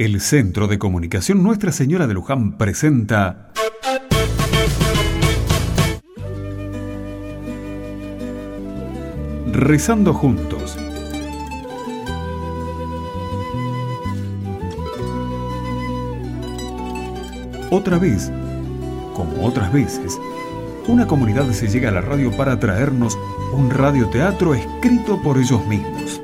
El Centro de Comunicación Nuestra Señora de Luján presenta... Rezando juntos. Otra vez, como otras veces, una comunidad se llega a la radio para traernos un radioteatro escrito por ellos mismos.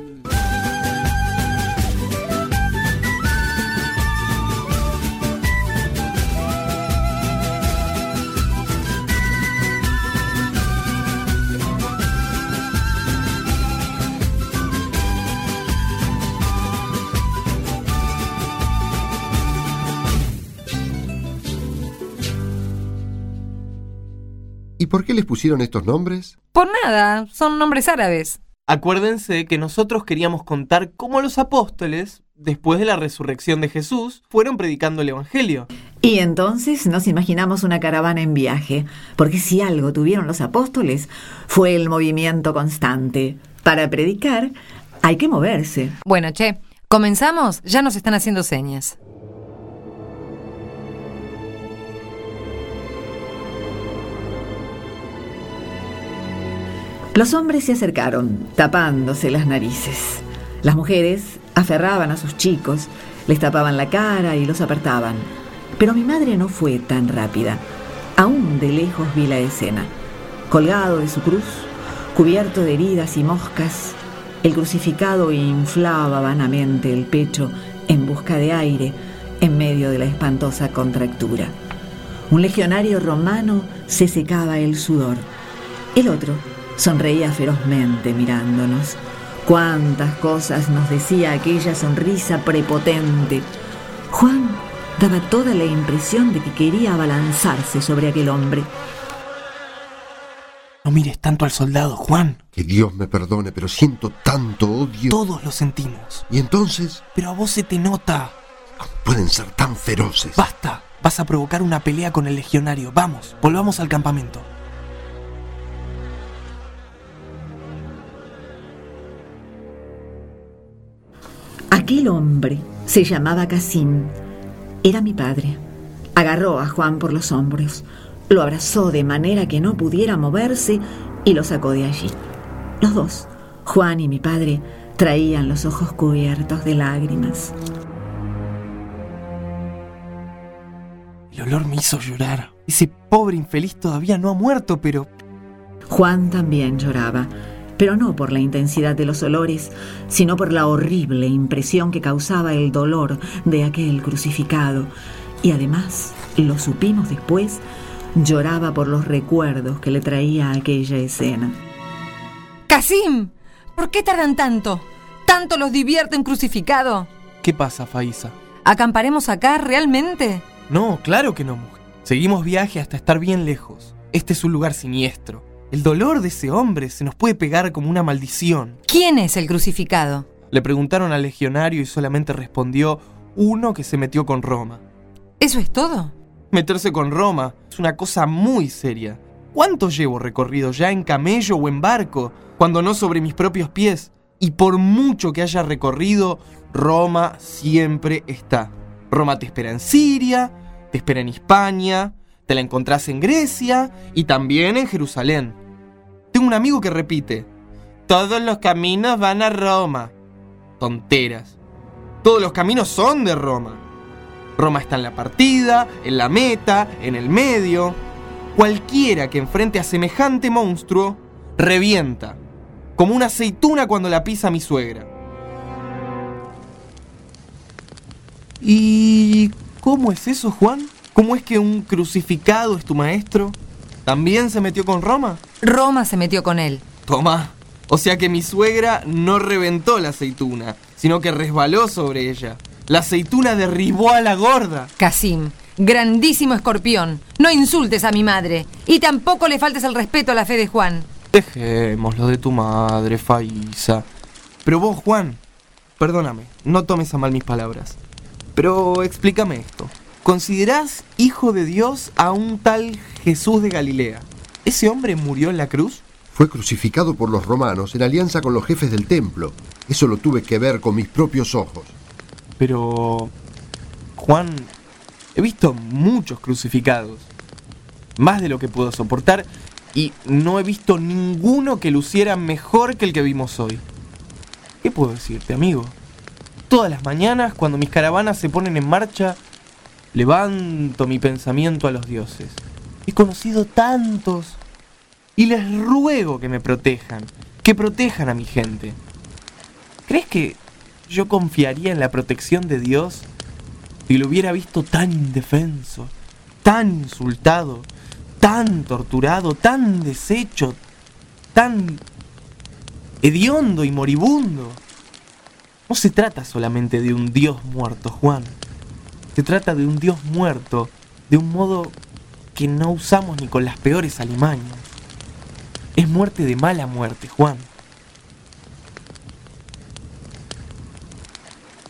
¿Y por qué les pusieron estos nombres? Por nada, son nombres árabes. Acuérdense que nosotros queríamos contar cómo los apóstoles, después de la resurrección de Jesús, fueron predicando el Evangelio. Y entonces nos imaginamos una caravana en viaje, porque si algo tuvieron los apóstoles fue el movimiento constante. Para predicar hay que moverse. Bueno, che, comenzamos, ya nos están haciendo señas. Los hombres se acercaron, tapándose las narices. Las mujeres aferraban a sus chicos, les tapaban la cara y los apartaban. Pero mi madre no fue tan rápida. Aún de lejos vi la escena. Colgado de su cruz, cubierto de heridas y moscas, el crucificado inflaba vanamente el pecho en busca de aire en medio de la espantosa contractura. Un legionario romano se secaba el sudor. El otro sonreía ferozmente mirándonos. Cuántas cosas nos decía aquella sonrisa prepotente. Juan daba toda la impresión de que quería abalanzarse sobre aquel hombre. No mires tanto al soldado, Juan. Que Dios me perdone, pero siento tanto odio. Todos lo sentimos. ¿Y entonces? Pero a vos se te nota. ¿Cómo pueden ser tan feroces? Basta. Vas a provocar una pelea con el legionario. Vamos, volvamos al campamento. Aquel hombre se llamaba Casim. Era mi padre. Agarró a Juan por los hombros, lo abrazó de manera que no pudiera moverse y lo sacó de allí. Los dos, Juan y mi padre, traían los ojos cubiertos de lágrimas. El olor me hizo llorar. Ese pobre infeliz todavía no ha muerto, pero... Juan también lloraba pero no por la intensidad de los olores, sino por la horrible impresión que causaba el dolor de aquel crucificado. Y además, lo supimos después, lloraba por los recuerdos que le traía aquella escena. ¡Casim! ¿Por qué tardan tanto? ¿Tanto los divierte un crucificado? ¿Qué pasa, Faisa? ¿Acamparemos acá realmente? No, claro que no, mujer. Seguimos viaje hasta estar bien lejos. Este es un lugar siniestro. El dolor de ese hombre se nos puede pegar como una maldición. ¿Quién es el crucificado? Le preguntaron al legionario y solamente respondió uno que se metió con Roma. ¿Eso es todo? Meterse con Roma es una cosa muy seria. ¿Cuánto llevo recorrido ya en camello o en barco, cuando no sobre mis propios pies? Y por mucho que haya recorrido, Roma siempre está. Roma te espera en Siria, te espera en España, te la encontrás en Grecia y también en Jerusalén. Tengo un amigo que repite, todos los caminos van a Roma. Tonteras. Todos los caminos son de Roma. Roma está en la partida, en la meta, en el medio. Cualquiera que enfrente a semejante monstruo, revienta, como una aceituna cuando la pisa mi suegra. ¿Y cómo es eso, Juan? ¿Cómo es que un crucificado es tu maestro? ¿También se metió con Roma? Roma se metió con él. Toma. O sea que mi suegra no reventó la aceituna, sino que resbaló sobre ella. La aceituna derribó a la gorda. Casim, grandísimo escorpión, no insultes a mi madre y tampoco le faltes el respeto a la fe de Juan. Dejémoslo de tu madre, Faisa. Pero vos, Juan, perdóname, no tomes a mal mis palabras. Pero explícame esto. ¿Considerás hijo de Dios a un tal Jesús de Galilea? ¿Ese hombre murió en la cruz? Fue crucificado por los romanos en alianza con los jefes del templo. Eso lo tuve que ver con mis propios ojos. Pero... Juan, he visto muchos crucificados. Más de lo que puedo soportar y no he visto ninguno que luciera mejor que el que vimos hoy. ¿Qué puedo decirte, amigo? Todas las mañanas, cuando mis caravanas se ponen en marcha, levanto mi pensamiento a los dioses. He conocido tantos y les ruego que me protejan, que protejan a mi gente. ¿Crees que yo confiaría en la protección de Dios si lo hubiera visto tan indefenso, tan insultado, tan torturado, tan deshecho, tan hediondo y moribundo? No se trata solamente de un Dios muerto, Juan. Se trata de un Dios muerto de un modo que no usamos ni con las peores alimañas. Es muerte de mala muerte, Juan.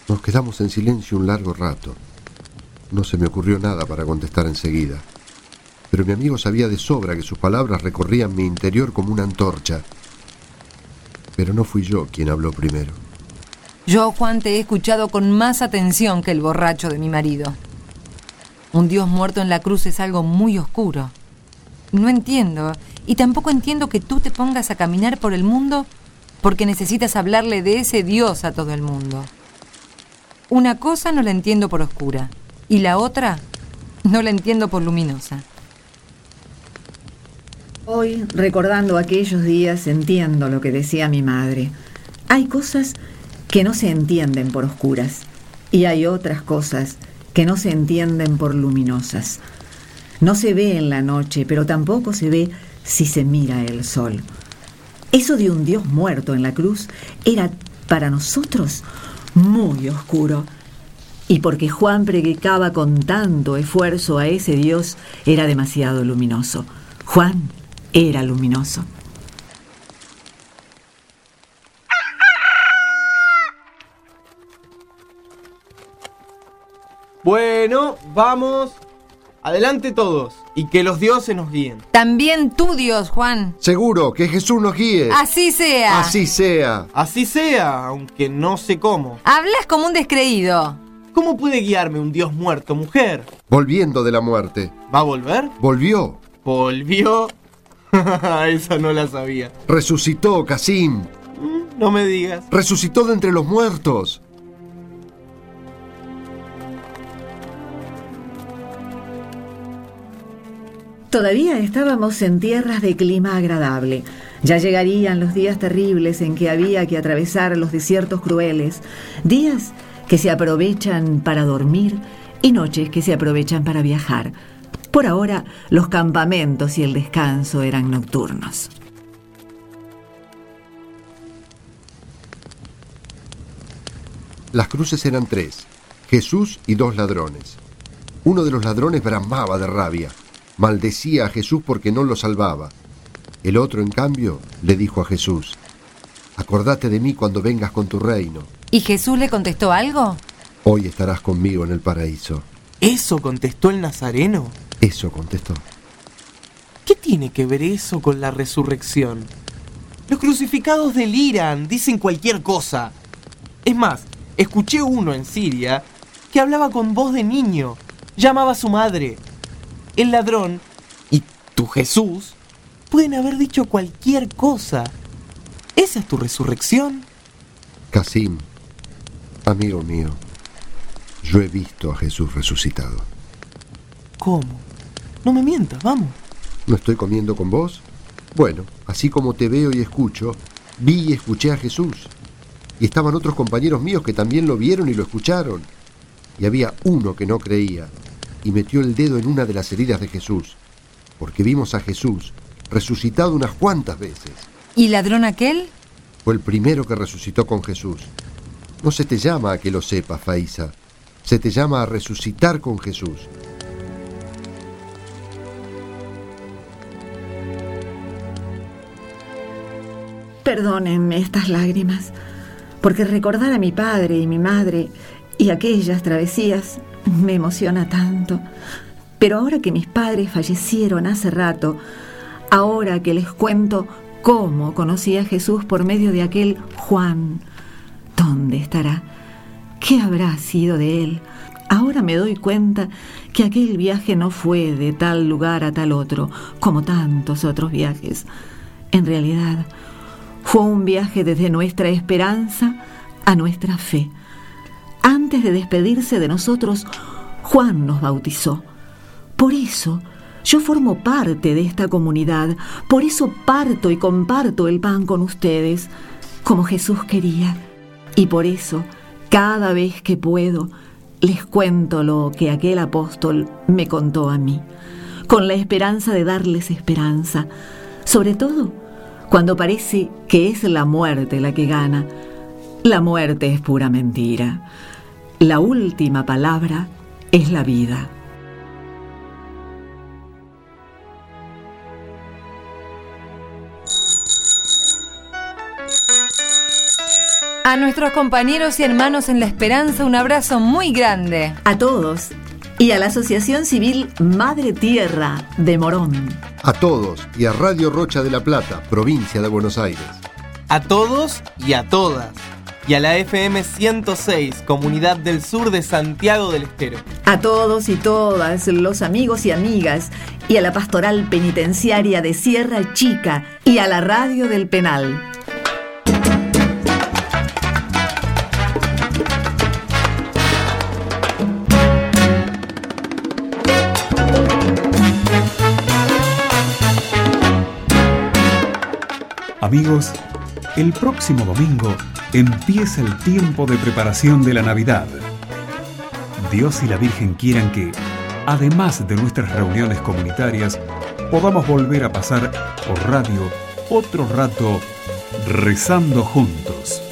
Nos quedamos en silencio un largo rato. No se me ocurrió nada para contestar enseguida. Pero mi amigo sabía de sobra que sus palabras recorrían mi interior como una antorcha. Pero no fui yo quien habló primero. Yo, Juan, te he escuchado con más atención que el borracho de mi marido. Un Dios muerto en la cruz es algo muy oscuro. No entiendo, y tampoco entiendo que tú te pongas a caminar por el mundo porque necesitas hablarle de ese Dios a todo el mundo. Una cosa no la entiendo por oscura, y la otra no la entiendo por luminosa. Hoy, recordando aquellos días, entiendo lo que decía mi madre. Hay cosas que no se entienden por oscuras y hay otras cosas que no se entienden por luminosas. No se ve en la noche, pero tampoco se ve si se mira el sol. Eso de un Dios muerto en la cruz era para nosotros muy oscuro. Y porque Juan predicaba con tanto esfuerzo a ese Dios, era demasiado luminoso. Juan era luminoso. Bueno, vamos. Adelante todos y que los dioses nos guíen. También tú, Dios, Juan. Seguro, que Jesús nos guíe. Así sea. Así sea. Así sea, aunque no sé cómo. Hablas como un descreído. ¿Cómo puede guiarme un dios muerto, mujer? Volviendo de la muerte. ¿Va a volver? Volvió. ¿Volvió? Esa no la sabía. Resucitó, Casim. Mm, No me digas. Resucitó de entre los muertos. Todavía estábamos en tierras de clima agradable. Ya llegarían los días terribles en que había que atravesar los desiertos crueles, días que se aprovechan para dormir y noches que se aprovechan para viajar. Por ahora, los campamentos y el descanso eran nocturnos. Las cruces eran tres, Jesús y dos ladrones. Uno de los ladrones bramaba de rabia, maldecía a Jesús porque no lo salvaba. El otro, en cambio, le dijo a Jesús, Acordate de mí cuando vengas con tu reino. ¿Y Jesús le contestó algo? Hoy estarás conmigo en el paraíso. ¿Eso contestó el Nazareno? Eso contestó. ¿Qué tiene que ver eso con la resurrección? Los crucificados deliran, dicen cualquier cosa. Es más, escuché uno en Siria que hablaba con voz de niño, llamaba a su madre. El ladrón y tu Jesús pueden haber dicho cualquier cosa. ¿Esa es tu resurrección? Casim, amigo mío, yo he visto a Jesús resucitado. ¿Cómo? No me mientas, vamos. ¿No estoy comiendo con vos? Bueno, así como te veo y escucho, vi y escuché a Jesús. Y estaban otros compañeros míos que también lo vieron y lo escucharon. Y había uno que no creía y metió el dedo en una de las heridas de Jesús, porque vimos a Jesús resucitado unas cuantas veces. ¿Y ladrón aquel? Fue el primero que resucitó con Jesús. No se te llama a que lo sepas, Faisa. Se te llama a resucitar con Jesús. Perdónenme estas lágrimas, porque recordar a mi padre y mi madre y aquellas travesías me emociona tanto. Pero ahora que mis padres fallecieron hace rato, ahora que les cuento cómo conocí a Jesús por medio de aquel Juan, ¿dónde estará? ¿Qué habrá sido de él? Ahora me doy cuenta que aquel viaje no fue de tal lugar a tal otro, como tantos otros viajes. En realidad, fue un viaje desde nuestra esperanza a nuestra fe. Antes de despedirse de nosotros, Juan nos bautizó. Por eso, yo formo parte de esta comunidad, por eso parto y comparto el pan con ustedes, como Jesús quería. Y por eso, cada vez que puedo, les cuento lo que aquel apóstol me contó a mí, con la esperanza de darles esperanza, sobre todo cuando parece que es la muerte la que gana. La muerte es pura mentira. La última palabra es la vida. A nuestros compañeros y hermanos en la esperanza un abrazo muy grande. A todos y a la Asociación Civil Madre Tierra de Morón. A todos y a Radio Rocha de la Plata, provincia de Buenos Aires. A todos y a todas. Y a la FM 106, Comunidad del Sur de Santiago del Estero. A todos y todas los amigos y amigas. Y a la Pastoral Penitenciaria de Sierra Chica. Y a la Radio del Penal. Amigos, el próximo domingo empieza el tiempo de preparación de la Navidad. Dios y la Virgen quieran que, además de nuestras reuniones comunitarias, podamos volver a pasar por radio otro rato rezando juntos.